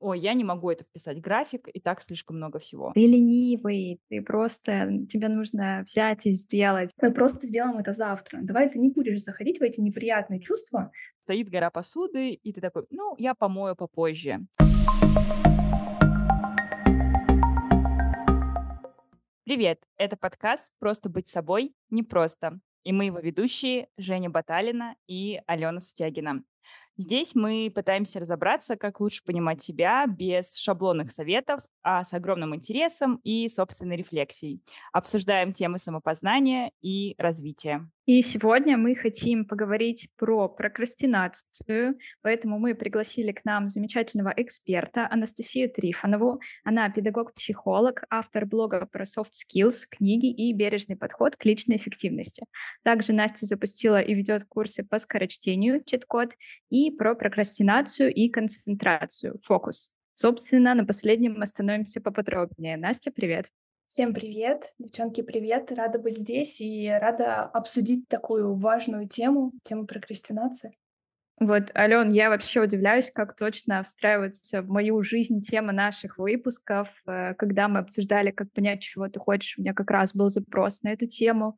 ой, я не могу это вписать график, и так слишком много всего. Ты ленивый, ты просто, тебе нужно взять и сделать. Мы просто сделаем это завтра. Давай ты не будешь заходить в эти неприятные чувства. Стоит гора посуды, и ты такой, ну, я помою попозже. Привет, это подкаст «Просто быть собой непросто». И мы его ведущие Женя Баталина и Алена Сутягина. Здесь мы пытаемся разобраться, как лучше понимать себя без шаблонных советов, а с огромным интересом и собственной рефлексией. Обсуждаем темы самопознания и развития. И сегодня мы хотим поговорить про прокрастинацию, поэтому мы пригласили к нам замечательного эксперта Анастасию Трифонову. Она педагог-психолог, автор блога про soft skills, книги и бережный подход к личной эффективности. Также Настя запустила и ведет курсы по скорочтению, чит-код, и про прокрастинацию и концентрацию, фокус. Собственно, на последнем остановимся поподробнее. Настя, привет. Всем привет, девчонки, привет. Рада быть здесь и рада обсудить такую важную тему, тему прокрастинации. Вот, Ален, я вообще удивляюсь, как точно встраивается в мою жизнь тема наших выпусков. Э, когда мы обсуждали, как понять, чего ты хочешь, у меня как раз был запрос на эту тему.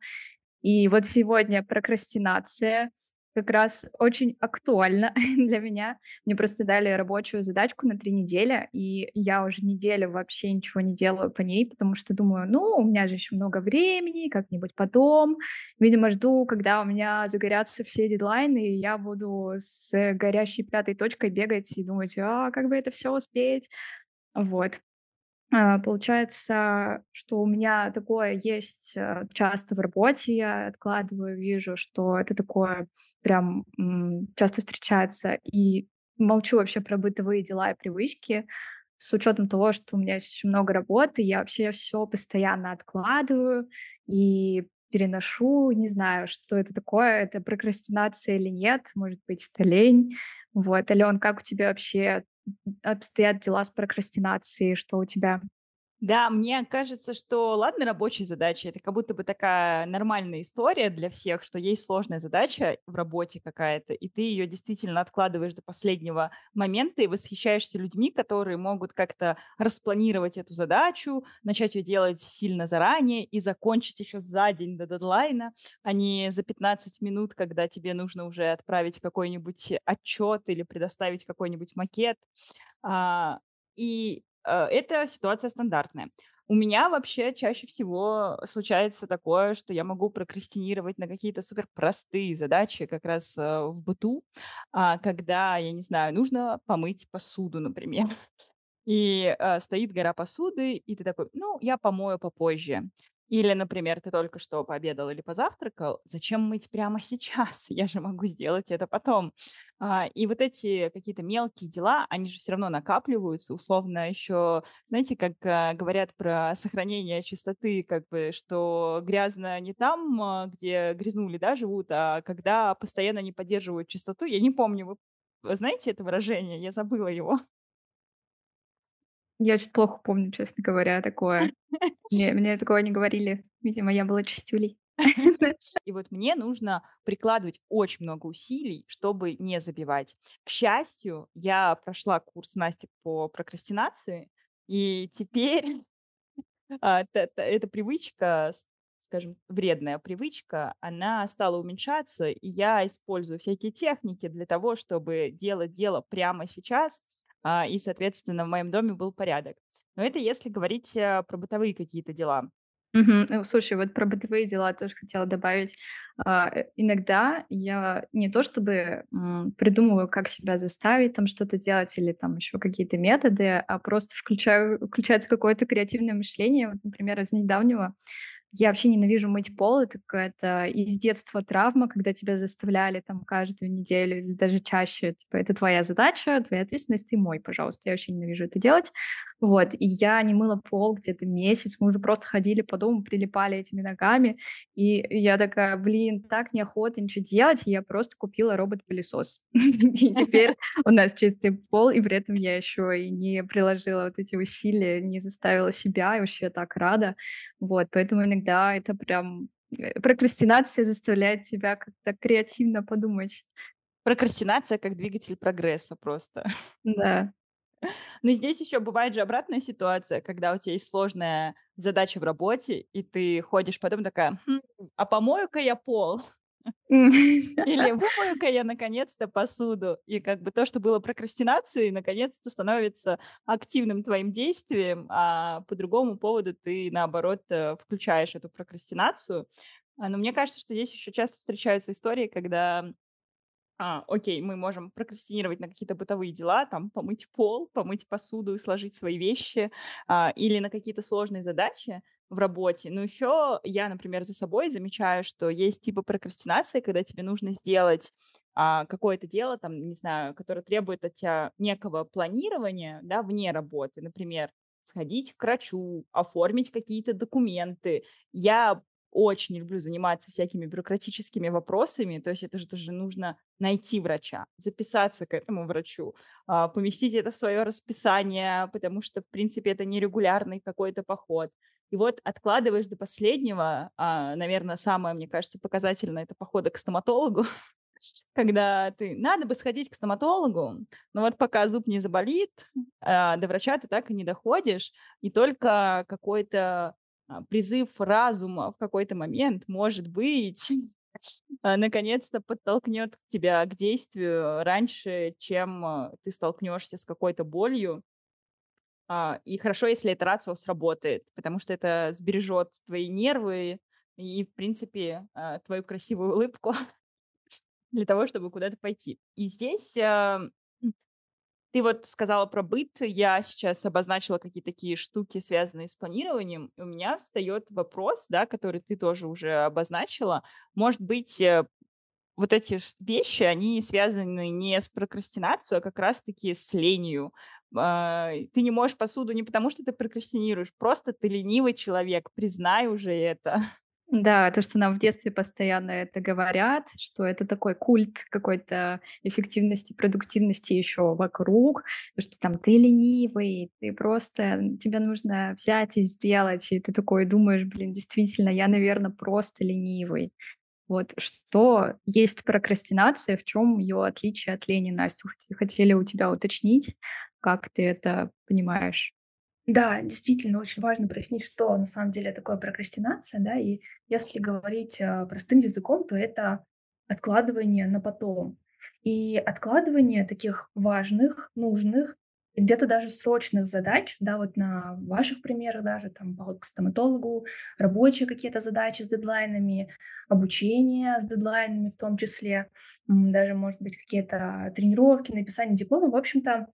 И вот сегодня прокрастинация — как раз очень актуально для меня. Мне просто дали рабочую задачку на три недели, и я уже неделю вообще ничего не делаю по ней, потому что думаю, ну, у меня же еще много времени, как-нибудь потом. Видимо, жду, когда у меня загорятся все дедлайны, и я буду с горящей пятой точкой бегать и думать, а, как бы это все успеть. Вот. А, получается, что у меня такое есть э, часто в работе, я откладываю, вижу, что это такое прям часто встречается, и молчу вообще про бытовые дела и привычки, с учетом того, что у меня есть очень много работы, я вообще все постоянно откладываю и переношу, не знаю, что это такое, это прокрастинация или нет, может быть, это лень. Вот, Ален, как у тебя вообще обстоят дела с прокрастинацией, что у тебя? Да, мне кажется, что, ладно, рабочие задачи, это как будто бы такая нормальная история для всех, что есть сложная задача в работе какая-то, и ты ее действительно откладываешь до последнего момента и восхищаешься людьми, которые могут как-то распланировать эту задачу, начать ее делать сильно заранее и закончить еще за день до дедлайна, а не за 15 минут, когда тебе нужно уже отправить какой-нибудь отчет или предоставить какой-нибудь макет. А, и это ситуация стандартная. У меня вообще чаще всего случается такое, что я могу прокрастинировать на какие-то супер простые задачи как раз э, в быту, а, когда, я не знаю, нужно помыть посуду, например. И э, стоит гора посуды, и ты такой, ну, я помою попозже. Или, например, ты только что пообедал или позавтракал, зачем мыть прямо сейчас? Я же могу сделать это потом. А, и вот эти какие-то мелкие дела, они же все равно накапливаются, условно еще, знаете, как а, говорят про сохранение чистоты, как бы, что грязно не там, а, где грязнули, да, живут, а когда постоянно не поддерживают чистоту. Я не помню, вы знаете это выражение? Я забыла его. Я очень плохо помню, честно говоря, такое. Мне, мне такого не говорили. Видимо, я была чистюлей. И вот мне нужно прикладывать очень много усилий, чтобы не забивать. К счастью, я прошла курс Насти по прокрастинации, и теперь а, эта привычка, скажем, вредная привычка, она стала уменьшаться, и я использую всякие техники для того, чтобы делать дело прямо сейчас, и, соответственно, в моем доме был порядок. Но это если говорить э, про бытовые какие-то дела. Мгм. Слушай, вот про бытовые дела тоже хотела добавить. А, э, иногда я не то чтобы придумываю, как себя заставить там что-то делать или там еще какие-то методы, а просто включаю, включается какое-то креативное мышление. Вот, например, из недавнего я вообще ненавижу мыть пол. Это какая-то из детства травма, когда тебя заставляли там каждую неделю или даже чаще. Типа, это твоя задача, твоя ответственность, ты мой, пожалуйста. Я вообще ненавижу это делать. Вот, и я не мыла пол где-то месяц, мы уже просто ходили по дому, прилипали этими ногами, и я такая, блин, так неохота ничего делать, и я просто купила робот-пылесос. И теперь у нас чистый пол, и при этом я еще и не приложила вот эти усилия, не заставила себя, и вообще так рада. Вот, поэтому иногда это прям э, прокрастинация заставляет тебя как-то креативно подумать. Прокрастинация как двигатель прогресса просто. Да. Но здесь еще бывает же обратная ситуация, когда у тебя есть сложная задача в работе, и ты ходишь потом такая, хм, а помою-ка я пол. Или вымою-ка я наконец-то посуду. И как бы то, что было прокрастинацией, наконец-то становится активным твоим действием, а по другому поводу ты, наоборот, э, включаешь эту прокрастинацию. А, но мне кажется, что здесь еще часто встречаются истории, когда а, окей, мы можем прокрастинировать на какие-то бытовые дела, там, помыть пол, помыть посуду и сложить свои вещи, а, или на какие-то сложные задачи в работе. Но еще я, например, за собой замечаю, что есть типы прокрастинации, когда тебе нужно сделать а, какое-то дело, там, не знаю, которое требует от тебя некого планирования, да, вне работы, например, сходить к врачу, оформить какие-то документы. Я очень люблю заниматься всякими бюрократическими вопросами, то есть это же тоже нужно найти врача, записаться к этому врачу, а, поместить это в свое расписание, потому что, в принципе, это нерегулярный какой-то поход. И вот откладываешь до последнего, а, наверное, самое, мне кажется, показательное, это похода к стоматологу, когда ты, надо бы сходить к стоматологу, но вот пока зуб не заболит, а, до врача ты так и не доходишь, и только какой-то призыв разума в какой-то момент, может быть, а, наконец-то подтолкнет тебя к действию раньше, чем а, ты столкнешься с какой-то болью. И хорошо, если это рацио сработает, потому что это сбережет твои нервы и, в принципе, твою красивую улыбку для того, чтобы куда-то пойти. И здесь ты вот сказала про быт, я сейчас обозначила какие-то такие штуки, связанные с планированием. И у меня встает вопрос, да, который ты тоже уже обозначила. Может быть, э, вот эти вещи, они связаны не с прокрастинацией, а как раз-таки с ленью. А, ты не можешь посуду не потому, что ты прокрастинируешь, просто ты ленивый человек, признай уже это. Да, то, что нам в детстве постоянно это говорят, что это такой культ какой-то эффективности, продуктивности еще вокруг, что там ты ленивый, ты просто, тебе нужно взять и сделать, и ты такой думаешь, блин, действительно, я, наверное, просто ленивый. Вот что есть прокрастинация, в чем ее отличие от лени, Настя? Хотели у тебя уточнить, как ты это понимаешь? Да, действительно, очень важно прояснить, что на самом деле такое прокрастинация, да, и если говорить э, простым языком, то это откладывание на потом. И откладывание таких важных, нужных, где-то даже срочных задач, да, вот на ваших примерах даже, там, поход к стоматологу, рабочие какие-то задачи с дедлайнами, обучение с дедлайнами в том числе, даже, может быть, какие-то тренировки, написание диплома. В общем-то,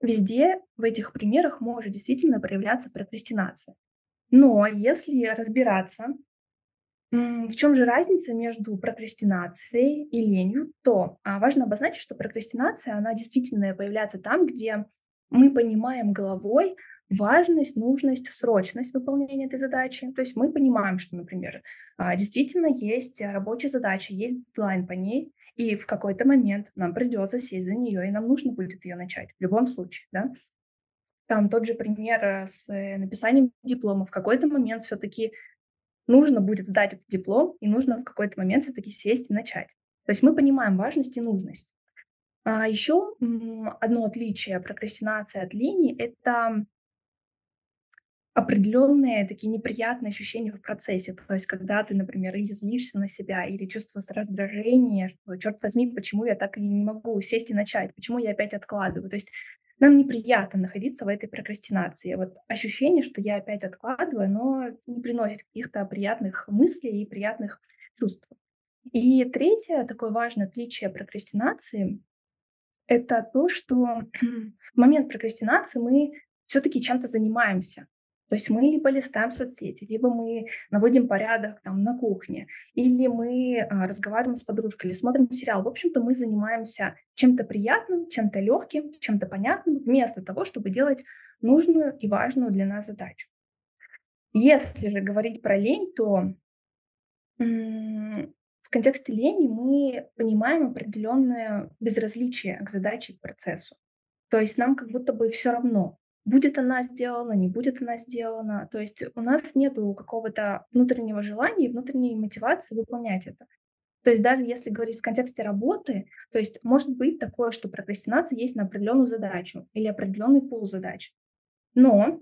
Везде в этих примерах может действительно проявляться прокрастинация. Но если разбираться, в чем же разница между прокрастинацией и ленью, то а, важно обозначить, что прокрастинация, она действительно появляется там, где мы понимаем головой важность, нужность, срочность выполнения этой задачи. То есть мы понимаем, что, например, а, действительно есть рабочая задача, есть дедлайн по ней, и в какой-то момент нам придется сесть за нее, и нам нужно будет ее начать в любом случае, да. Там тот же пример э, с э, написанием диплома. В какой-то момент все-таки нужно будет сдать этот диплом, и нужно в какой-то момент все-таки сесть и начать. То есть мы понимаем важность и нужность. А еще одно отличие прокрастинации от лени — это определенные такие неприятные ощущения в процессе. То есть, когда ты, например, или злишься на себя, или чувствуешь раздражение, что, черт возьми, почему я так и не могу сесть и начать, почему я опять откладываю. То есть нам неприятно находиться в этой прокрастинации. Вот ощущение, что я опять откладываю, но не приносит каких-то приятных мыслей и приятных чувств. И третье такое важное отличие прокрастинации — это то, что в момент прокрастинации мы все-таки чем-то занимаемся. То есть мы либо листаем соцсети, либо мы наводим порядок там на кухне, или мы а, разговариваем с подружкой, или смотрим сериал. В общем-то, мы занимаемся чем-то приятным, чем-то легким, чем-то понятным, вместо того, чтобы делать нужную и важную для нас задачу. Если же говорить про лень, то в контексте лени мы понимаем определенное безразличие к задаче, к процессу. То есть нам как будто бы все равно, будет она сделана, не будет она сделана. То есть у нас нет какого-то внутреннего желания, внутренней мотивации выполнять это. То есть даже если говорить в контексте работы, то есть может быть такое, что прокрастинация есть на определенную задачу или определенный пул задач. Но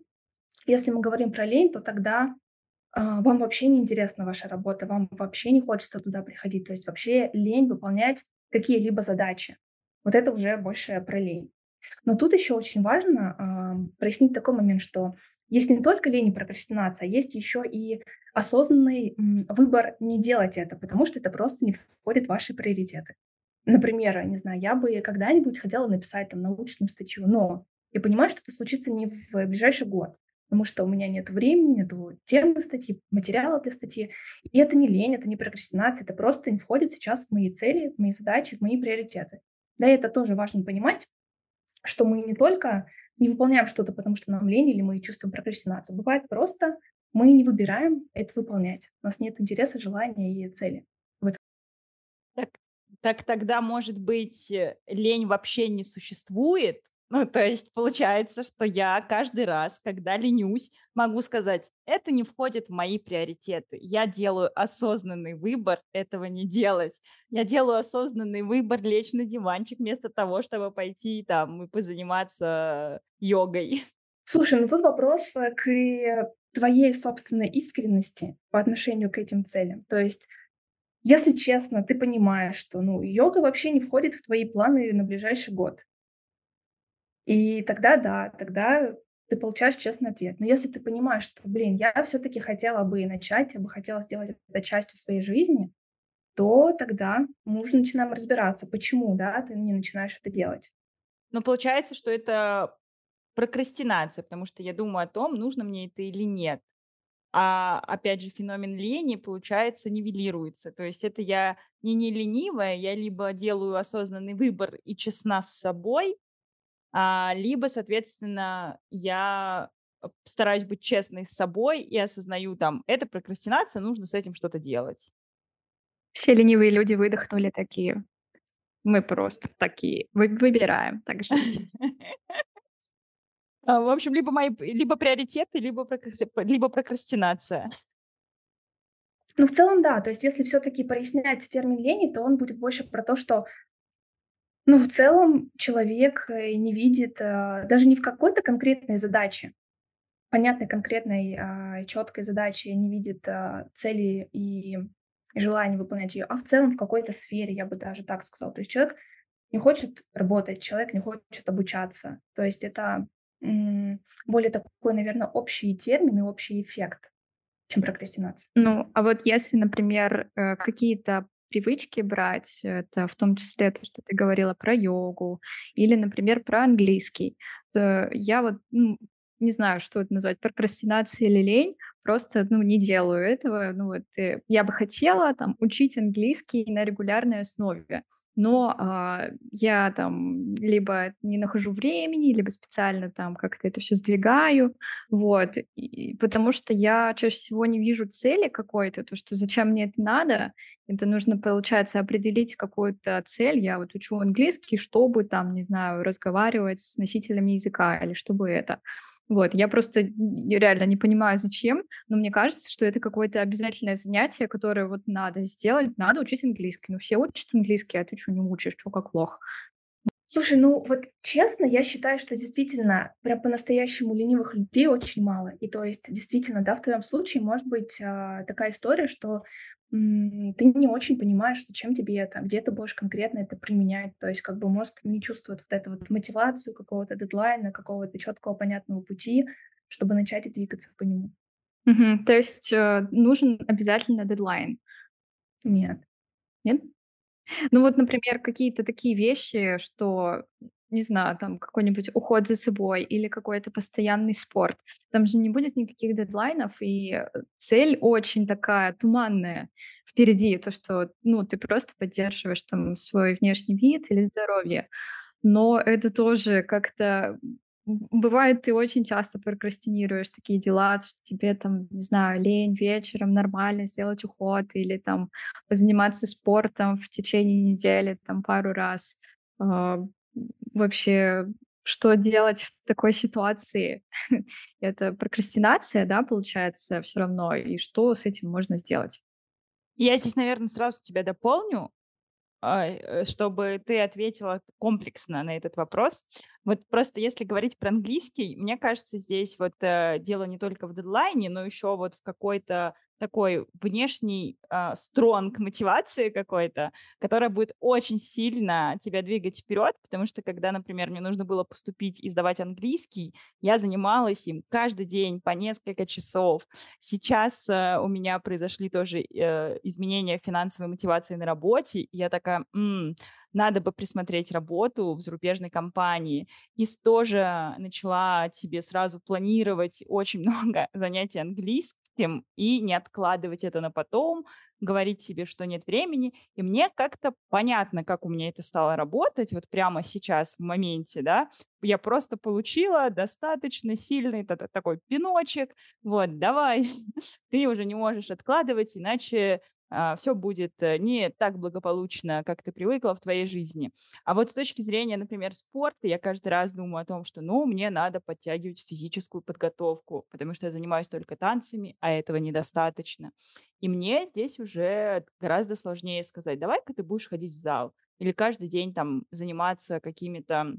если мы говорим про лень, то тогда а, вам вообще не интересна ваша работа, вам вообще не хочется туда приходить, то есть вообще лень выполнять какие-либо задачи. Вот это уже больше про лень. Но тут еще очень важно э, прояснить такой момент, что есть не только лень и прокрастинация, есть еще и осознанный м, выбор не делать это, потому что это просто не входит в ваши приоритеты. Например, не знаю, я бы когда-нибудь хотела написать там научную статью, но я понимаю, что это случится не в ближайший год, потому что у меня нет времени, нет темы статьи, материала для статьи. И это не лень, это не прокрастинация, это просто не входит сейчас в мои цели, в мои задачи, в мои приоритеты. Да, и это тоже важно понимать, что мы не только не выполняем что-то, потому что нам лень или мы чувствуем прокрастинацию. Бывает просто мы не выбираем это выполнять. У нас нет интереса, желания и цели. Так, так тогда, может быть, э, лень вообще не существует, ну, то есть получается, что я каждый раз, когда ленюсь, могу сказать, это не входит в мои приоритеты. Я делаю осознанный выбор этого не делать. Я делаю осознанный выбор лечь на диванчик вместо того, чтобы пойти там и позаниматься йогой. Слушай, ну тут вопрос э, к твоей собственной искренности по отношению к этим целям. То есть если честно, ты понимаешь, что ну, йога вообще не входит в твои планы на ближайший год. И тогда да, тогда ты получаешь честный ответ. Но если ты понимаешь, что, блин, я все-таки хотела бы начать, я бы хотела сделать это частью своей жизни, то тогда мы уже начинаем разбираться, почему, да, ты не начинаешь это делать. Но получается, что это прокрастинация, потому что я думаю о том, нужно мне это или нет. А опять же, феномен лени, получается, нивелируется. То есть это я не не ленивая, я либо делаю осознанный выбор и честна с собой, либо, соответственно, я э, стараюсь быть честной с собой и осознаю там, это прокрастинация, нужно с этим что-то делать. Все ленивые люди выдохнули такие. Мы просто такие. Вы, выбираем так жить. А, в общем, либо мои либо приоритеты, либо, либо прокрастинация. Ну, в целом, да. То есть, если все-таки прояснять термин лени, то он будет больше про то, что ну, в целом человек э, не видит а, даже не в какой-то конкретной задаче, понятной, конкретной, а, четкой задачи не видит а, цели и желания выполнять ее, а в целом в какой-то сфере, я бы даже так сказала. То есть человек не хочет работать, человек не хочет обучаться. То есть это более такой, наверное, общий термин и общий эффект, чем прокрастинация. Ну, а вот если, например, э, какие-то привычки брать, это в том числе то, что ты говорила про йогу или, например, про английский, я вот ну, не знаю, что это назвать, прокрастинация или лень, просто, ну, не делаю этого. Ну, вот, э, я бы хотела там учить английский на регулярной основе, но а, я там либо не нахожу времени, либо специально там как-то это все сдвигаю, вот, и, потому что я чаще всего не вижу цели какой-то, то, что зачем мне это надо, это нужно, получается, определить какую-то цель, я вот учу английский, чтобы там, не знаю, разговаривать с носителями языка или чтобы это. Вот, я просто реально не понимаю, зачем, но мне кажется, что это какое-то обязательное занятие, которое вот надо сделать, надо учить английский. Ну, все учат английский, а ты что не учишь, что как плохо. Слушай, ну вот честно, я считаю, что действительно прям по-настоящему ленивых людей очень мало. И то есть действительно, да, в твоем случае может быть а, такая история, что ты не очень понимаешь, зачем тебе это, где ты будешь конкретно это применять. То есть как бы мозг не чувствует вот эту вот мотивацию какого-то дедлайна, какого-то четкого понятного пути, чтобы начать и двигаться по нему. Угу. То есть э, нужен обязательно дедлайн? Нет. Нет? Ну вот, например, какие-то такие вещи, что не знаю, там какой-нибудь уход за собой или какой-то постоянный спорт. Там же не будет никаких дедлайнов, и э, цель очень такая туманная впереди, то, что, ну, ты просто поддерживаешь там свой внешний вид или здоровье. Но это тоже как-то Бывает, ты очень часто прокрастинируешь такие дела, что тебе там, не знаю, лень вечером нормально сделать уход или там позаниматься спортом в течение недели там пару раз. Вообще, что делать в такой ситуации? Это прокрастинация, да, получается, все равно, и что с этим можно сделать? Я здесь, наверное, сразу тебя дополню, а, э, чтобы ты ответила комплексно на этот вопрос. Вот просто если говорить про английский, мне кажется, здесь вот э, дело не только в дедлайне, но еще вот в какой-то такой внешней э, стронг мотивации какой-то, которая будет очень сильно тебя двигать вперед, потому что когда, например, мне нужно было поступить и сдавать английский, я занималась им каждый день по несколько часов. Сейчас э, у меня произошли тоже э, изменения финансовой мотивации на работе, и я такая, м-м, надо бы присмотреть работу в зарубежной компании. И тоже начала тебе сразу планировать очень много занятий английским и не откладывать это на потом, говорить себе, что нет времени. И мне как-то понятно, как у меня это стало работать вот прямо сейчас, в моменте, да. Я просто получила достаточно сильный такой пиночек. Вот, давай, ты уже не можешь откладывать, иначе все будет э, не так благополучно, как ты привыкла в твоей жизни. А вот с точки зрения, например, спорта, я каждый раз думаю о том, что, ну, мне надо подтягивать физическую подготовку, потому что я занимаюсь только танцами, а этого недостаточно. И мне здесь уже гораздо сложнее сказать, давай-ка ты будешь ходить в зал или каждый день там заниматься какими-то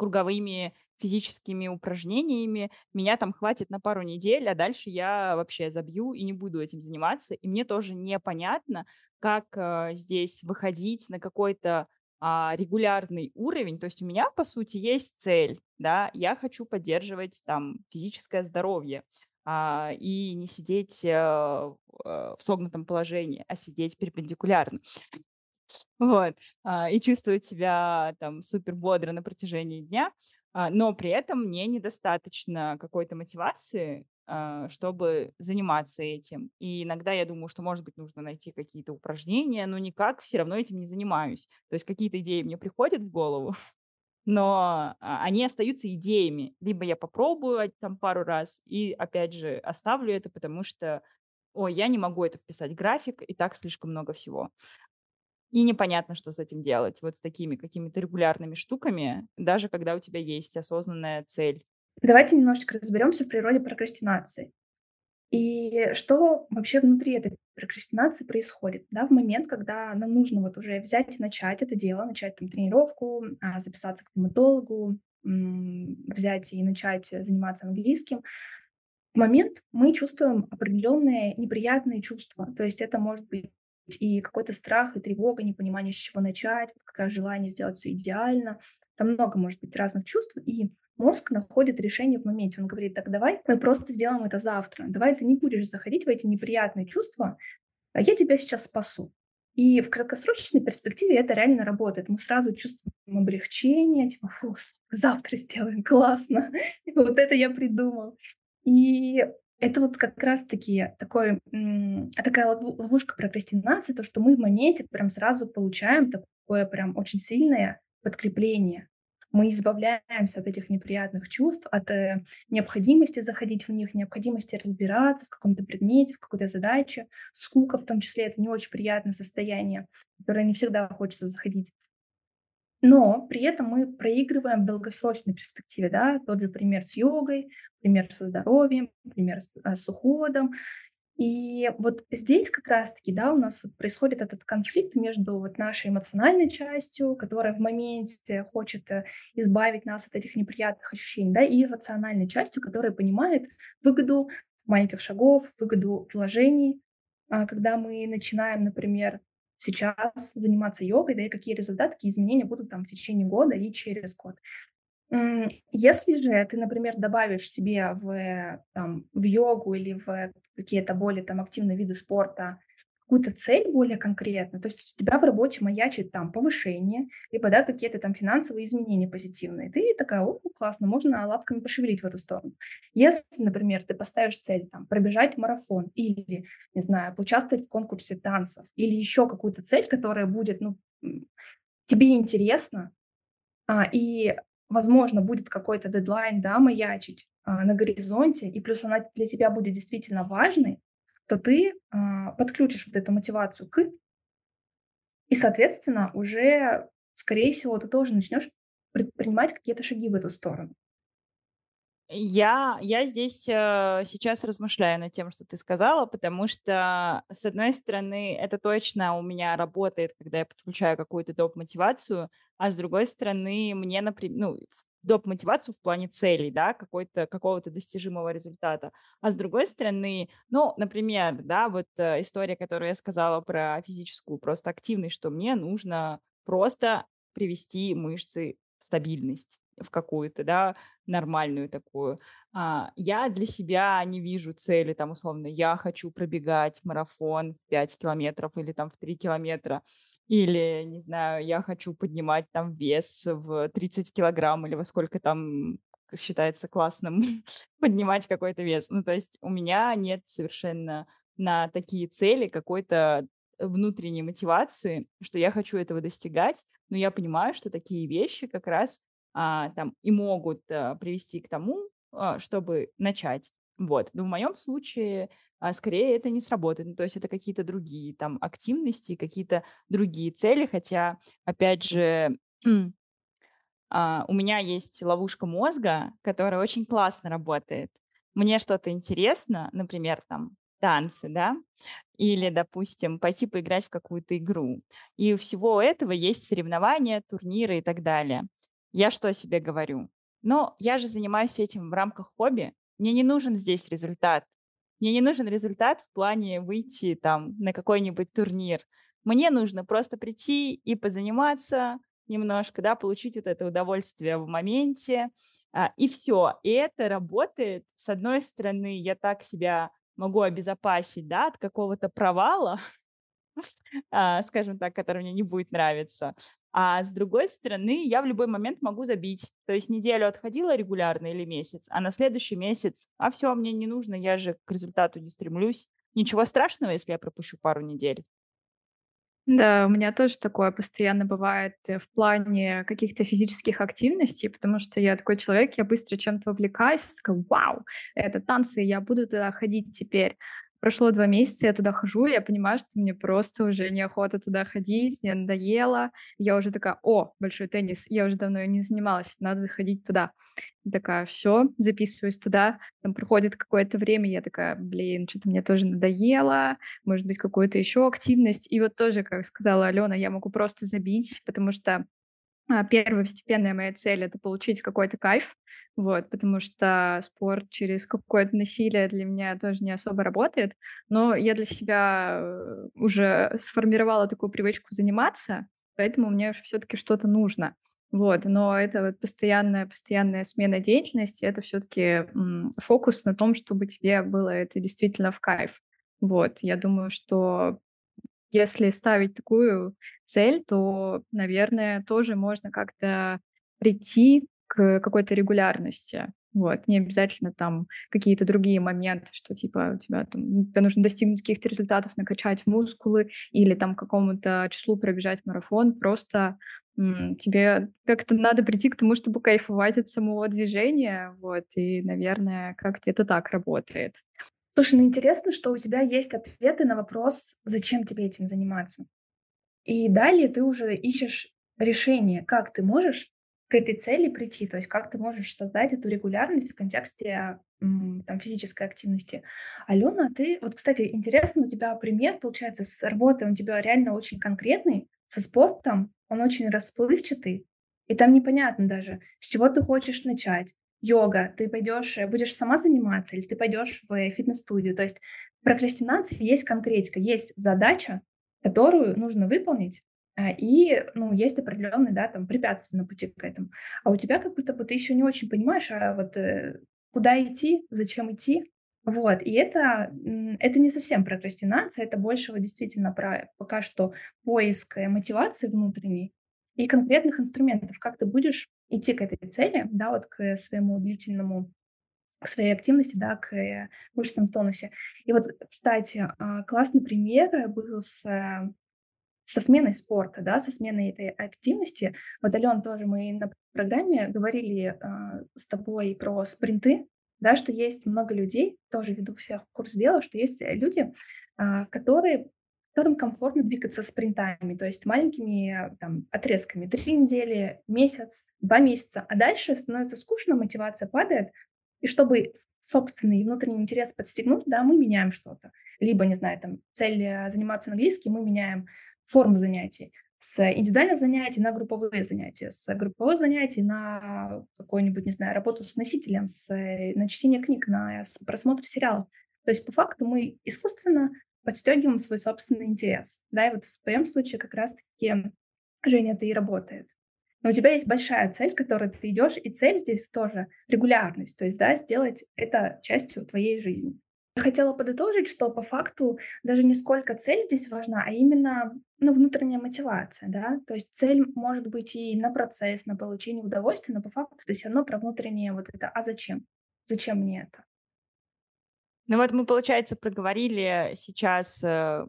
круговыми физическими упражнениями. Меня там хватит на пару недель, а дальше я вообще забью и не буду этим заниматься. И мне тоже непонятно, как э, здесь выходить на какой-то а, регулярный уровень. То есть у меня, по сути, есть цель, да, я хочу поддерживать там физическое здоровье а, и не сидеть а, в согнутом положении, а сидеть перпендикулярно. Вот. А, и чувствовать себя там супер бодро на протяжении дня. А, но при этом мне недостаточно какой-то мотивации, а, чтобы заниматься этим. И иногда я думаю, что, может быть, нужно найти какие-то упражнения, но никак все равно этим не занимаюсь. То есть какие-то идеи мне приходят в голову, но они остаются идеями. Либо я попробую там пару раз и, опять же, оставлю это, потому что ой, я не могу это вписать в график, и так слишком много всего. И непонятно, что с этим делать, вот с такими какими-то регулярными штуками, даже когда у тебя есть осознанная цель. Давайте немножечко разберемся в природе прокрастинации. И что вообще внутри этой прокрастинации происходит, да, в момент, когда нам нужно вот уже взять и начать это дело, начать там тренировку, а, записаться к стоматологу, взять и начать заниматься английским, в момент мы чувствуем определенные неприятные чувства. То есть это может быть и какой-то страх, и тревога, непонимание, с чего начать, как раз желание сделать все идеально. Там много, может быть, разных чувств, и мозг находит решение в моменте. Он говорит, так давай мы просто сделаем это завтра. Давай ты не будешь заходить в эти неприятные чувства, а я тебя сейчас спасу. И в краткосрочной перспективе это реально работает. Мы сразу чувствуем облегчение, типа, фу, завтра сделаем, классно. вот это я придумал. И это вот как раз-таки такой, такая ловушка прокрастинации, то, что мы в моменте прям сразу получаем такое прям очень сильное подкрепление. Мы избавляемся от этих неприятных чувств, от э, необходимости заходить в них, необходимости разбираться в каком-то предмете, в какой-то задаче. Скука в том числе — это не очень приятное состояние, в которое не всегда хочется заходить. Но при этом мы проигрываем в долгосрочной перспективе, да, тот же пример с йогой, пример со здоровьем, пример с, э, с уходом. И вот здесь как раз-таки, да, у нас происходит этот конфликт между вот нашей эмоциональной частью, которая в моменте хочет э, избавить нас от этих неприятных ощущений, да, и рациональной частью, которая понимает выгоду маленьких шагов, выгоду вложений, а, когда мы начинаем, например, сейчас заниматься йогой, да, и какие результаты, какие изменения будут там в течение года и через год. Если же ты, например, добавишь себе в, там, в йогу или в какие-то более там, активные виды спорта какую-то цель более конкретную, то есть у тебя в работе маячит там повышение, либо да, какие-то там финансовые изменения позитивные, ты такая, о, ну, классно, можно лапками пошевелить в эту сторону. Если, например, ты поставишь цель там пробежать марафон или, не знаю, поучаствовать в конкурсе танцев или еще какую-то цель, которая будет, ну, тебе интересно, а, и, возможно, будет какой-то дедлайн, да, маячить а, на горизонте, и плюс она для тебя будет действительно важной, то ты а, подключишь вот эту мотивацию к, и, соответственно, уже, скорее всего, ты тоже начнешь предпринимать какие-то шаги в эту сторону. Я, я здесь э, сейчас размышляю над тем, что ты сказала, потому что, с одной стороны, это точно у меня работает, когда я подключаю какую-то доп-мотивацию, а с другой стороны, мне, например, ну, доп-мотивацию в плане целей, да, какой-то, какого-то достижимого результата. А с другой стороны, ну, например, да, вот э, история, которую я сказала про физическую просто активность, что мне нужно просто привести мышцы в стабильность в какую-то, да, нормальную такую. А, я для себя не вижу цели, там, условно, я хочу пробегать марафон в 5 километров или там в 3 километра, или, не знаю, я хочу поднимать там вес в 30 килограмм или во сколько там считается классным поднимать какой-то вес. Ну, то есть у меня нет совершенно на такие цели какой-то внутренней мотивации, что я хочу этого достигать, но я понимаю, что такие вещи как раз а, там и могут а, привести к тому, а, чтобы начать. Вот. Но в моем случае а, скорее это не сработает. Ну, то есть это какие-то другие там активности, какие-то другие цели, хотя, опять же, у меня есть ловушка мозга, которая очень классно работает. Мне что-то интересно, например, там танцы, да, или, допустим, пойти поиграть в какую-то игру. И у всего этого есть соревнования, турниры и так далее. Я что себе говорю? Но я же занимаюсь этим в рамках хобби. Мне не нужен здесь результат. Мне не нужен результат в плане выйти там на какой-нибудь турнир. Мне нужно просто прийти и позаниматься немножко, да, получить вот это удовольствие в моменте, а, и все. И это работает. С одной стороны, я так себя могу обезопасить, да, от какого-то провала, скажем так, который мне не будет нравиться. А с другой стороны, я в любой момент могу забить. То есть неделю отходила регулярно или месяц, а на следующий месяц, а все, мне не нужно, я же к результату не стремлюсь. Ничего страшного, если я пропущу пару недель. Да, у меня тоже такое постоянно бывает э, в плане каких-то физических активностей, потому что я такой человек, я быстро чем-то увлекаюсь, такая, вау, это танцы, я буду туда ходить теперь. Прошло два месяца, я туда хожу, я понимаю, что мне просто уже неохота туда ходить, мне надоело. Я уже такая, о, большой теннис, я уже давно не занималась, надо заходить туда. И такая, все, записываюсь туда. Там проходит какое-то время, я такая, блин, что-то мне тоже надоело, может быть, какую-то еще активность. И вот тоже, как сказала Алена, я могу просто забить, потому что первостепенная моя цель — это получить какой-то кайф, вот, потому что спорт через какое-то насилие для меня тоже не особо работает, но я для себя э, уже сформировала такую привычку заниматься, поэтому мне все-таки что-то нужно. Вот, но это вот постоянная, постоянная смена деятельности, это все-таки фокус на том, чтобы тебе было это действительно в кайф. Вот, я думаю, что если ставить такую цель, то, наверное, тоже можно как-то прийти к какой-то регулярности. Вот, не обязательно там какие-то другие моменты, что типа у тебя там тебе нужно достигнуть каких-то результатов, накачать мускулы или там какому-то числу пробежать марафон. Просто м, тебе как-то надо прийти к тому, чтобы кайфовать от самого движения. Вот, и, наверное, как-то это так работает. Слушай, ну интересно, что у тебя есть ответы на вопрос, зачем тебе этим заниматься. И далее ты уже ищешь решение, как ты можешь к этой цели прийти, то есть как ты можешь создать эту регулярность в контексте там, физической активности. Алена, ты, вот, кстати, интересно, у тебя пример, получается, с работой, он у тебя реально очень конкретный, со спортом, он очень расплывчатый, и там непонятно даже, с чего ты хочешь начать, йога, ты пойдешь, э, будешь сама заниматься, или ты пойдешь в фитнес-студию. То есть в прокрастинации есть конкретика, есть задача, которую нужно выполнить, а, и, ну, есть определенные, да, там, препятствия на пути к этому. А у тебя как будто бы ты еще не очень понимаешь, а вот э, куда идти, зачем идти. Вот, и это, это не совсем прокрастинация, это больше вот действительно про пока что поиск э, мотивации внутренней и конкретных инструментов, как ты будешь идти к этой цели, да, вот к своему длительному к своей активности, да, к мышцам в тонусе. И вот, кстати, а, классный пример был с, со сменой спорта, да, со сменой этой активности. Вот, Ален, тоже мы на программе говорили э, с тобой про спринты, да, что есть много людей, тоже веду всех курс дела, что есть люди, э, которые которым комфортно двигаться спринтами, то есть маленькими там, отрезками, три недели, месяц, два месяца, а дальше становится скучно, мотивация падает, И чтобы собственный внутренний интерес подстегнуть, да, мы меняем что-то. Либо, не знаю, там, цель э, заниматься английским, мы меняем форму занятий с индивидуальных занятий на групповые занятия, с групповых занятий на какую-нибудь, не знаю, работу с носителем, с, э, на чтение книг, на просмотр сериалов. То есть по факту мы искусственно подстегиваем свой собственный интерес. Да, и вот в твоем случае как раз-таки, Женя, это и работает. Но у тебя есть большая цель, к которой ты идешь, и цель здесь тоже регулярность, то есть, да, сделать это частью твоей жизни. Я хотела подытожить, что по факту даже не сколько цель здесь важна, а именно ну, внутренняя мотивация, да, то есть цель может быть и на процесс, на получение удовольствия, но по факту это все равно про внутреннее вот это «а зачем?», «зачем мне это?». Ну вот мы, получается, проговорили сейчас э,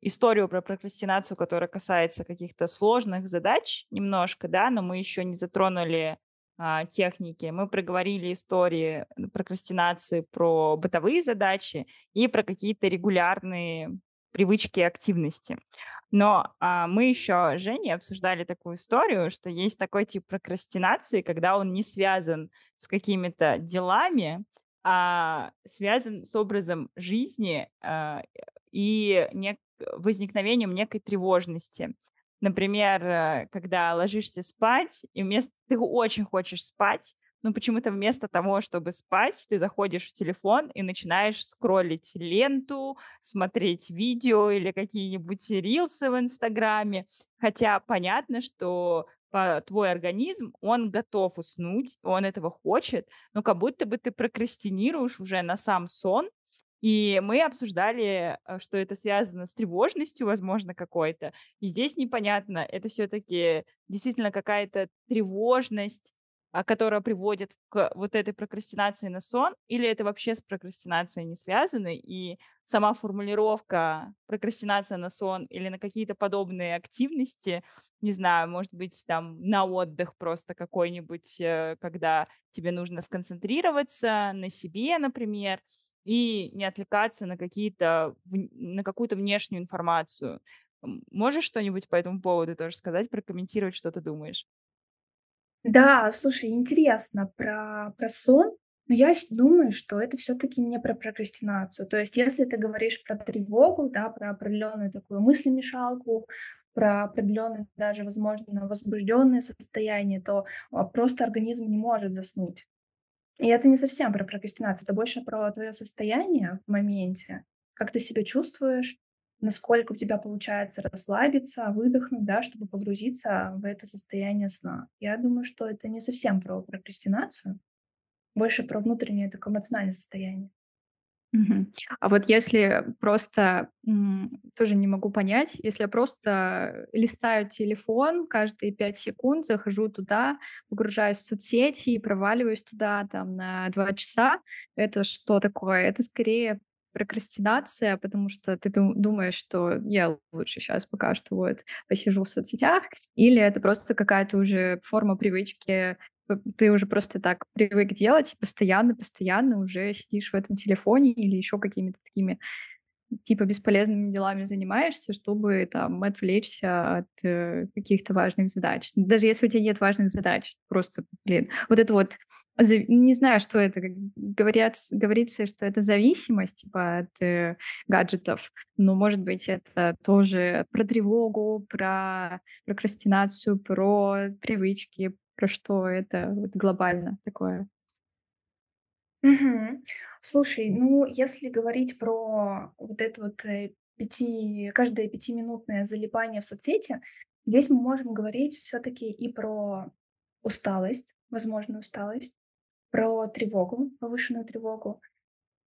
историю про прокрастинацию, которая касается каких-то сложных задач немножко, да, но мы еще не затронули а, техники. Мы проговорили истории прокрастинации про бытовые задачи и про какие-то регулярные привычки и активности. Но а, мы еще с Женей обсуждали такую историю, что есть такой тип прокрастинации, когда он не связан с какими-то делами, а связан с образом жизни а, и не, возникновением некой тревожности. Например, э, когда ложишься спать, и вместо ты очень хочешь спать, но почему-то вместо того, чтобы спать, ты заходишь в телефон и начинаешь скроллить ленту, смотреть видео или какие-нибудь рилсы в Инстаграме. Хотя понятно, что твой организм, он готов уснуть, он этого хочет, но как будто бы ты прокрастинируешь уже на сам сон, и мы обсуждали, э, что это связано с тревожностью, возможно, какой-то. И здесь непонятно, это все-таки действительно какая-то тревожность, которая приводит к вот этой прокрастинации на сон, или это вообще с прокрастинацией не связано, и сама формулировка прокрастинация на сон или на какие-то подобные активности, не знаю, может быть, там на отдых просто какой-нибудь, э, когда тебе нужно сконцентрироваться на себе, например, и не отвлекаться на какие-то на какую-то внешнюю информацию. Можешь что-нибудь по этому поводу тоже сказать, прокомментировать, что ты думаешь? Да, слушай, интересно про, про сон, но я думаю, что это все-таки не про прокрастинацию. То есть, если ты говоришь про тревогу, да, про определенную такую мыслемешалку, про определенное даже, возможно, возбужденное состояние, то а, просто организм не может заснуть. И это не совсем про прокрастинацию, это больше про твое состояние в моменте, как ты себя чувствуешь, насколько у тебя получается расслабиться, выдохнуть, да, чтобы погрузиться в это состояние сна. Я думаю, что это не совсем про прокрастинацию, больше про внутреннее такое эмоциональное состояние. А вот если просто, тоже не могу понять, если я просто листаю телефон каждые 5 секунд, захожу туда, погружаюсь в соцсети и проваливаюсь туда там на 2 часа, это что такое? Это скорее прокрастинация, потому что ты думаешь, что я лучше сейчас пока что вот посижу в соцсетях, или это просто какая-то уже форма привычки ты уже просто так привык делать, постоянно-постоянно уже сидишь в этом телефоне или еще какими-то такими типа бесполезными делами занимаешься, чтобы там отвлечься от э, каких-то важных задач. Даже если у тебя нет важных задач, просто, блин, вот это вот, не знаю, что это, говорят, говорится, что это зависимость типа от э, гаджетов, но, может быть, это тоже про тревогу, про прокрастинацию, про привычки, про что это вот глобально такое? Мгм. Слушай, ну, если говорить про вот это вот э, пяти, каждое пятиминутное залипание в соцсети, здесь мы можем говорить все-таки и про усталость, возможно, усталость, про тревогу, повышенную тревогу,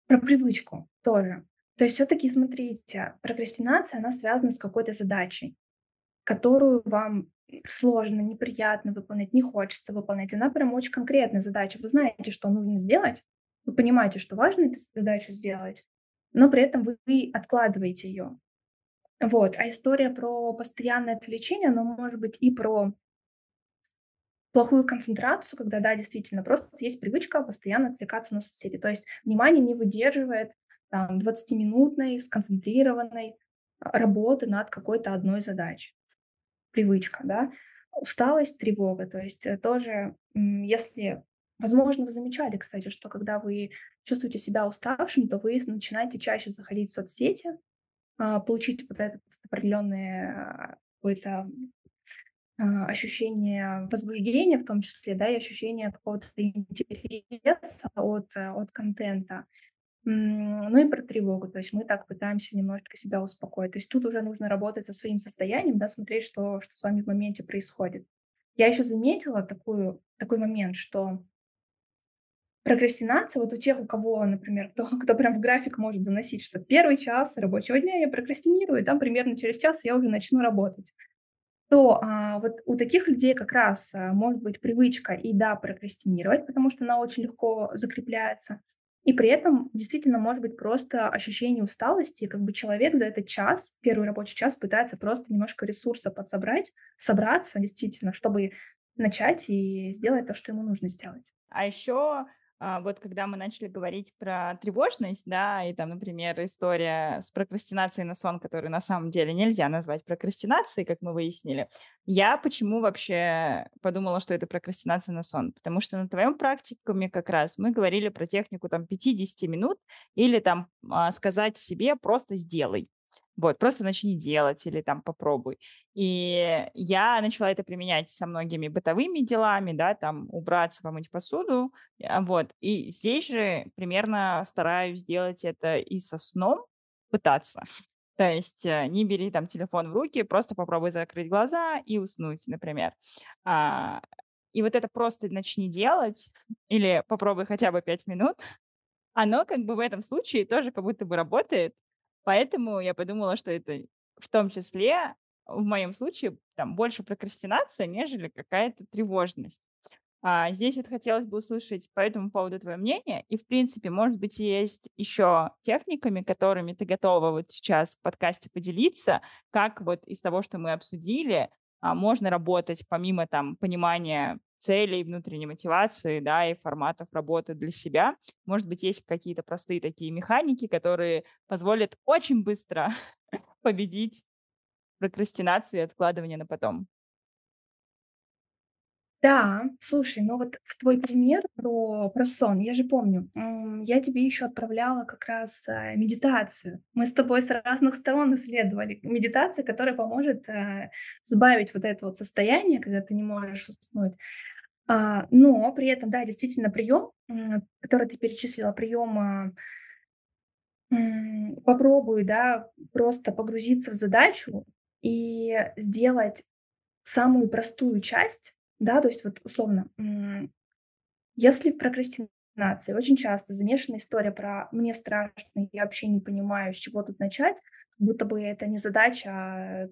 про привычку тоже. То есть все-таки, смотрите, прокрастинация, она связана с какой-то задачей, которую вам сложно, неприятно выполнять, не хочется выполнять. Она прям очень конкретная задача. Вы знаете, что нужно сделать, вы понимаете, что важно эту задачу сделать, но при этом вы откладываете ее. Вот. А история про постоянное отвлечение, она может быть и про плохую концентрацию, когда, да, действительно, просто есть привычка постоянно отвлекаться на соцсети. То есть внимание не выдерживает там, 20-минутной сконцентрированной работы над какой-то одной задачей привычка, да, усталость, тревога. То есть э, тоже, если Возможно, вы замечали, кстати, что когда вы чувствуете себя уставшим, то вы начинаете чаще заходить в соцсети, а, получить вот это определенное какое-то а, ощущение возбуждения в том числе, да, и ощущение какого-то интереса от, э, от контента. Ну и про тревогу. То есть мы так пытаемся немножечко себя успокоить. То есть тут уже нужно работать со своим состоянием, да, смотреть, что, что с вами в моменте происходит. Я еще заметила такую, такой момент, что прокрастинация, вот у тех, у кого, например, кто, кто прям в график может заносить, что первый час рабочего дня я прокрастинирую, там примерно через час я уже начну работать то а, вот у таких людей как раз а, может быть привычка и да, прокрастинировать, потому что она очень легко закрепляется. И при этом действительно может быть просто ощущение усталости, как бы человек за этот час, первый рабочий час, пытается просто немножко ресурса подсобрать, собраться действительно, чтобы начать и сделать то, что ему нужно сделать. А еще вот когда мы начали говорить про тревожность, да, и там, например, история с прокрастинацией на сон, которую на самом деле нельзя назвать прокрастинацией, как мы выяснили, я почему вообще подумала, что это прокрастинация на сон? Потому что на твоем практикуме как раз мы говорили про технику там 50 минут или там а, сказать себе просто сделай. Вот, просто начни делать или там попробуй. И я начала это применять со многими бытовыми делами, да, там убраться, помыть посуду, а, вот. И здесь же примерно стараюсь делать это и со сном, пытаться. То есть э, не бери там телефон в руки, просто попробуй закрыть глаза и уснуть, например. А, и вот это просто начни делать или попробуй хотя бы пять минут, оно как бы в этом случае тоже как будто бы работает, Поэтому я подумала, что это в том числе, в моем случае, там больше прокрастинация, нежели какая-то тревожность. А здесь вот хотелось бы услышать по этому поводу твое мнение. И, в принципе, может быть, есть еще техниками, которыми ты готова вот сейчас в подкасте поделиться, как вот из того, что мы обсудили, а, можно работать помимо там понимания целей, внутренней мотивации, да, и форматов работы для себя. Может быть, есть какие-то простые такие механики, которые позволят очень быстро победить прокрастинацию и откладывание на потом. Да, слушай, ну вот в твой пример про, про сон, я же помню, я тебе еще отправляла как раз э, медитацию. Мы с тобой с разных сторон исследовали медитация, которая поможет э, сбавить вот это вот состояние, когда ты не можешь уснуть. А, но при этом, да, действительно, прием, который ты перечислила, прием а, попробуй, да, просто погрузиться в задачу и сделать самую простую часть, да, то есть вот условно, если в прокрастинации очень часто замешана история про «мне страшно, я вообще не понимаю, с чего тут начать», как будто бы это не задача, а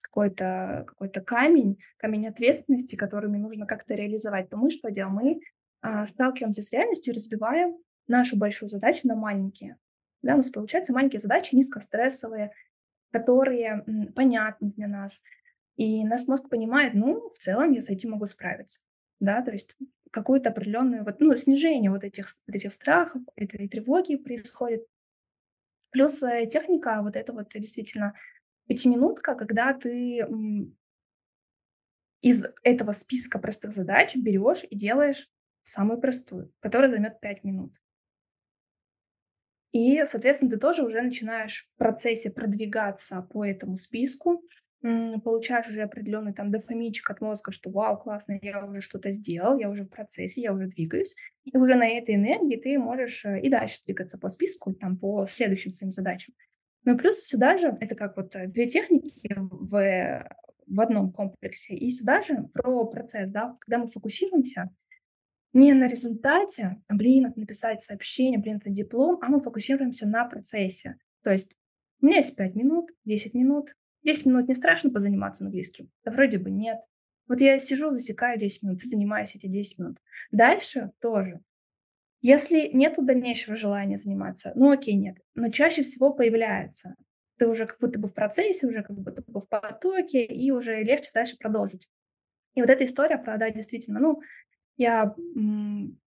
какой-то какой камень, камень ответственности, которыми нужно как-то реализовать, то мы что делаем? Мы а, сталкиваемся с реальностью и разбиваем нашу большую задачу на маленькие. Да, у нас получаются маленькие задачи, низкострессовые, которые понятны для нас. И наш мозг понимает, ну, в целом я с этим могу справиться. Да, то есть какое-то определенное вот, ну, снижение вот этих, вот этих страхов, этой тревоги происходит. Плюс э, техника вот это вот действительно пятиминутка, когда ты из этого списка простых задач берешь и делаешь самую простую, которая займет 5 минут. И, соответственно, ты тоже уже начинаешь в процессе продвигаться по этому списку, получаешь уже определенный там дофаминчик от мозга, что вау, классно, я уже что-то сделал, я уже в процессе, я уже двигаюсь. И уже на этой энергии ты можешь э, и дальше двигаться по списку, там, по следующим своим задачам. Ну и плюс сюда же, это как вот э, две техники в, в одном комплексе, и сюда же про процесс, да, когда мы фокусируемся не на результате, блин, это написать сообщение, блин, это диплом, а мы фокусируемся на процессе. То есть у меня есть 5 минут, 10 минут. 10 минут не страшно позаниматься английским? Да вроде бы нет. Вот я сижу, засекаю 10 минут и занимаюсь эти 10 минут. Дальше тоже. Если нет дальнейшего желания заниматься, ну окей, нет. Но чаще всего появляется. Ты уже как будто бы в процессе, уже как будто бы в потоке, и уже легче дальше продолжить. И вот эта история про, да, действительно, ну, я м-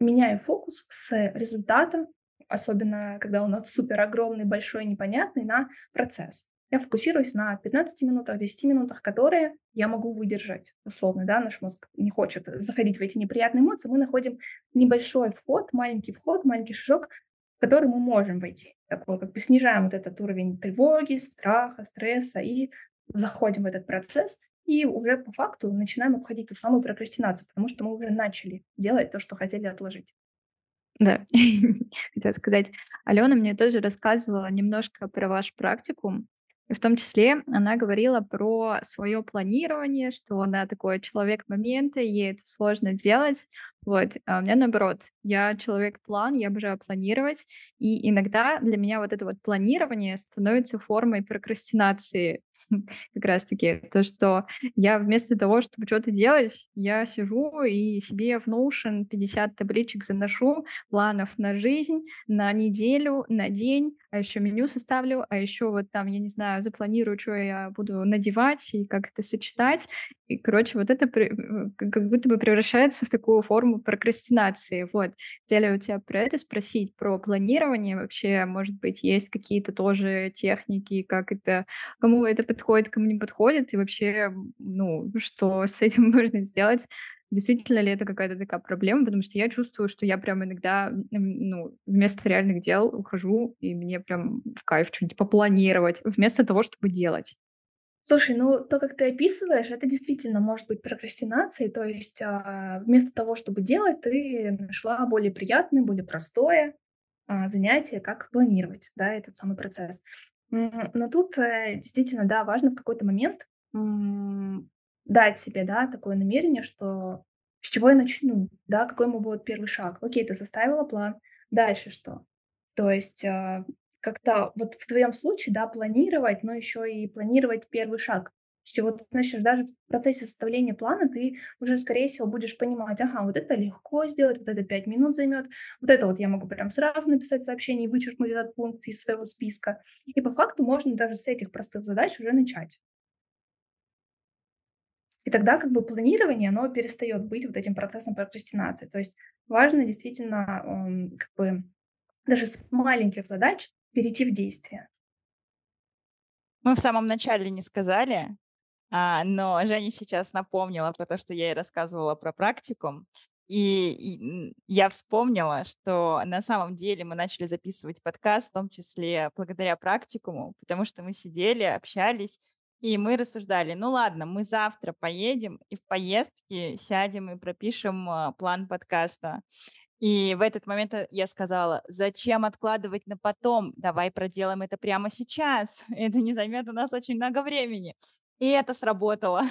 меняю фокус с результата, особенно когда он супер огромный, большой, непонятный, на процесс. Я фокусируюсь на 15 минутах, 10 минутах, которые я могу выдержать. Условно, да, наш мозг не хочет заходить в эти неприятные эмоции. Мы находим небольшой вход, маленький вход, маленький шажок, в который мы можем войти. Такой, как бы снижаем вот этот уровень тревоги, страха, стресса и заходим в этот процесс и уже по факту начинаем обходить ту самую прокрастинацию, потому что мы уже начали делать то, что хотели отложить. Да, хотела сказать. Алена мне тоже рассказывала немножко про ваш практикум. И в том числе она говорила про свое планирование, что она такой человек момента, ей это сложно делать. Вот, а у меня наоборот, я человек-план, я обожаю планировать, и иногда для меня вот это вот планирование становится формой прокрастинации, как раз-таки то, что я вместо того, чтобы что-то делать, я сижу и себе в Notion 50 табличек заношу планов на жизнь, на неделю, на день, а еще меню составлю, а еще вот там, я не знаю, запланирую, что я буду надевать и как это сочетать. И, короче, вот это как будто бы превращается в такую форму прокрастинации. Вот. Хотели у тебя про это спросить, про планирование вообще, может быть, есть какие-то тоже техники, как это, кому это подходит, кому не подходит, и вообще, ну, что с этим можно сделать, действительно ли это какая-то такая проблема, потому что я чувствую, что я прям иногда, ну, вместо реальных дел ухожу, и мне прям в кайф что-нибудь попланировать, вместо того, чтобы делать. Слушай, ну то, как ты описываешь, это действительно может быть прокрастинацией, то есть а, вместо того, чтобы делать, ты нашла более приятное, более простое а, занятие, как планировать, да, этот самый процесс. Но тут э, действительно, да, важно в какой-то момент дать себе, да, такое намерение, что с чего я начну, да, какой мой будет первый шаг. Окей, ты составила план, дальше что? То есть э, как-то вот в твоем случае, да, планировать, но еще и планировать первый шаг. Что вот, значит, даже в процессе составления плана ты уже, скорее всего, будешь понимать, ага, вот это легко сделать, вот это 5 минут займет, вот это вот я могу прям сразу написать сообщение и вычеркнуть этот пункт из своего списка. И по факту можно даже с этих простых задач уже начать. И тогда как бы планирование, оно перестает быть вот этим процессом прокрастинации. То есть важно действительно как бы даже с маленьких задач перейти в действие. Мы в самом начале не сказали, а, но Женя сейчас напомнила про то, что я ей рассказывала про практикум. И, и я вспомнила, что на самом деле мы начали записывать подкаст, в том числе благодаря практикуму, потому что мы сидели, общались, и мы рассуждали, ну ладно, мы завтра поедем и в поездке сядем и пропишем а, план подкаста. И в этот момент э, я сказала, зачем откладывать на потом? Давай проделаем это прямо сейчас. Это не займет у нас очень много времени. И это сработало.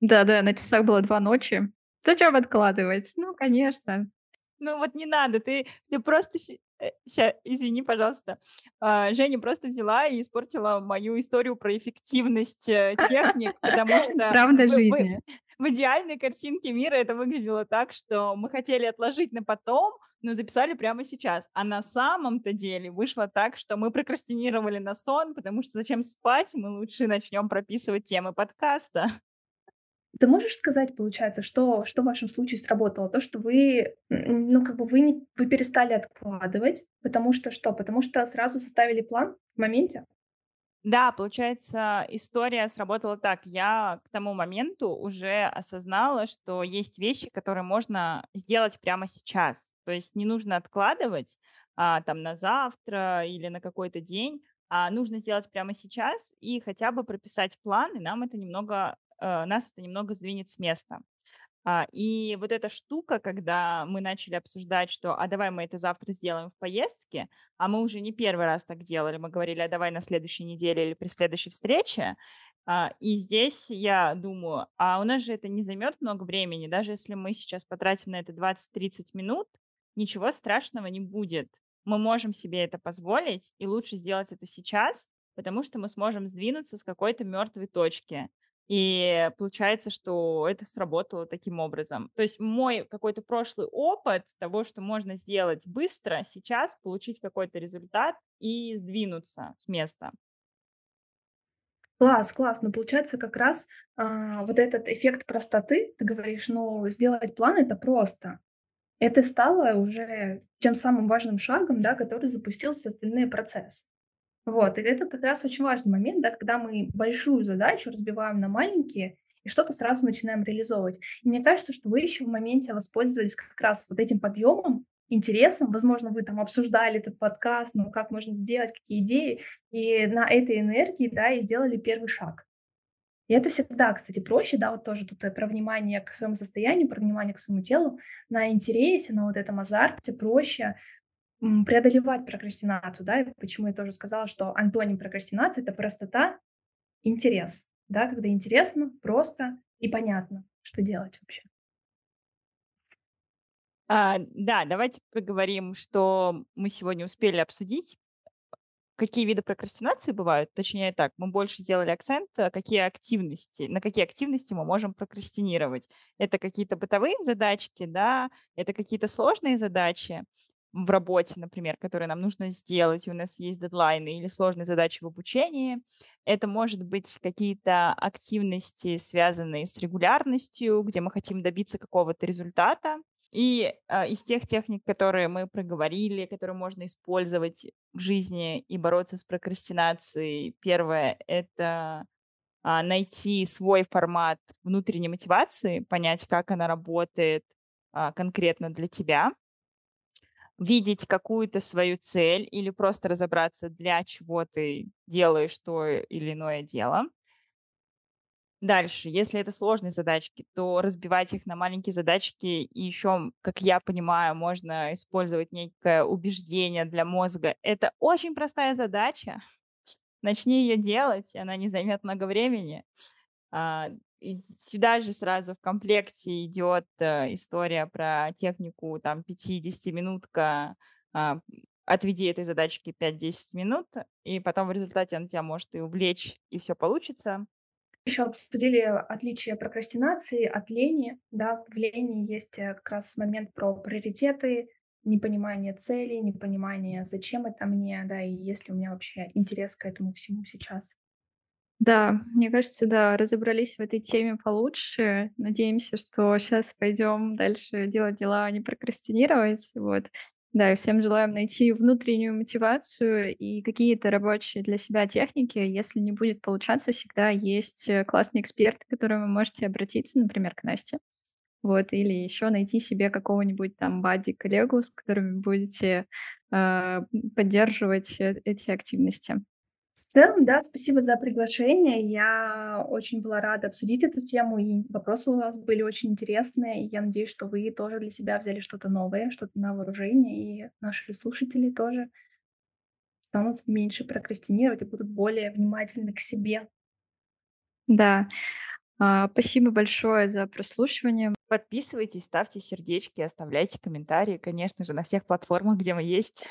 Да-да, на часах было два ночи. Зачем откладывать? Ну, конечно. Ну вот не надо, ты, ты просто Ща, э, извини, пожалуйста. А, Женя просто взяла и испортила мою историю про эффективность э, техник, потому что... Правда жизни. В идеальной картинке мира это выглядело так, что мы хотели отложить на потом, но записали прямо сейчас. А на самом-то деле вышло так, что мы прокрастинировали на сон, потому что зачем спать, мы лучше начнем прописывать темы подкаста. Ты можешь сказать, получается, что, что в вашем случае сработало? То, что вы, ну, как бы вы, не, вы перестали откладывать, потому что что? Потому что сразу составили план в моменте? Да, получается, история сработала так. Я к тому моменту уже осознала, что есть вещи, которые можно сделать прямо сейчас. То есть не нужно откладывать а, там на завтра или на какой-то день, а нужно сделать прямо сейчас и хотя бы прописать план, и нам это немного Э, нас это немного сдвинет с места. А, и вот эта штука, когда мы начали обсуждать, что а давай мы это завтра сделаем в поездке, а мы уже не первый раз так делали, мы говорили, а давай на следующей неделе или при следующей встрече, а, и здесь я думаю, а у нас же это не займет много времени, даже если мы сейчас потратим на это 20-30 минут, ничего страшного не будет. Мы можем себе это позволить, и лучше сделать это сейчас, потому что мы сможем сдвинуться с какой-то мертвой точки. И получается, что это сработало таким образом. То есть мой какой-то прошлый опыт того, что можно сделать быстро, сейчас получить какой-то результат и сдвинуться с места. Класс, класс. Ну, получается, как раз а, вот этот эффект простоты, ты говоришь, ну, сделать план это просто. Это стало уже тем самым важным шагом, да, который запустился остальные процесс. Вот, и это как раз очень важный момент, да, когда мы большую задачу разбиваем на маленькие и что-то сразу начинаем реализовывать. И мне кажется, что вы еще в моменте воспользовались как раз вот этим подъемом, интересом. Возможно, вы там обсуждали этот подкаст, ну, как можно сделать, какие идеи, и на этой энергии, да, и сделали первый шаг. И это всегда, кстати, проще, да, вот тоже тут про внимание к своему состоянию, про внимание к своему телу. На интересе, на вот этом азарте проще преодолевать прокрастинацию, да, и почему я тоже сказала, что антоним прокрастинации — это простота, интерес, да, когда интересно, просто и понятно, что делать вообще. А, да, давайте поговорим, что мы сегодня успели обсудить. Какие виды прокрастинации бывают? Точнее так, мы больше сделали акцент, а какие активности, на какие активности мы можем прокрастинировать. Это какие-то бытовые задачки, да, это какие-то сложные задачи, в работе, например, которые нам нужно сделать, и у нас есть дедлайны или сложные задачи в обучении. Это может быть какие-то активности, связанные с регулярностью, где мы хотим добиться какого-то результата. И э, из тех техник, которые мы проговорили, которые можно использовать в жизни и бороться с прокрастинацией, первое — это а, найти свой формат внутренней мотивации, понять, как она работает а, конкретно для тебя видеть какую-то свою цель или просто разобраться, для чего ты делаешь то или иное дело. Дальше, если это сложные задачки, то разбивать их на маленькие задачки. И еще, как я понимаю, можно использовать некое убеждение для мозга. Это очень простая задача. Начни ее делать, она не займет много времени. Сюда же сразу в комплекте идет э, история про технику там 50-минутка, а, отведи этой задачке 5-10 минут, и потом в результате она тебя может и увлечь, и все получится. Еще обсудили отличие прокрастинации от лени. Да, в лени есть э, как раз момент про приоритеты, непонимание целей, непонимание, зачем это мне, да, и есть ли у меня вообще интерес к этому всему сейчас. Да, мне кажется, да, разобрались в этой теме получше. Надеемся, что сейчас пойдем дальше делать дела, а не прокрастинировать. Вот. Да, и всем желаем найти внутреннюю мотивацию и какие-то рабочие для себя техники. Если не будет получаться, всегда есть э, классные эксперты, к которым вы можете обратиться, например, к Насте. Вот, или еще найти себе какого-нибудь там бадди-коллегу, с которыми будете э, поддерживать эти активности целом, да, спасибо за приглашение. Я очень была рада обсудить эту тему, и вопросы у вас были очень интересные. И я надеюсь, что вы тоже для себя взяли что-то новое, что-то на вооружение, и наши слушатели тоже станут меньше прокрастинировать и будут более внимательны к себе. Да. А, спасибо большое за прослушивание. Подписывайтесь, ставьте сердечки, оставляйте комментарии, конечно же, на всех платформах, где мы есть.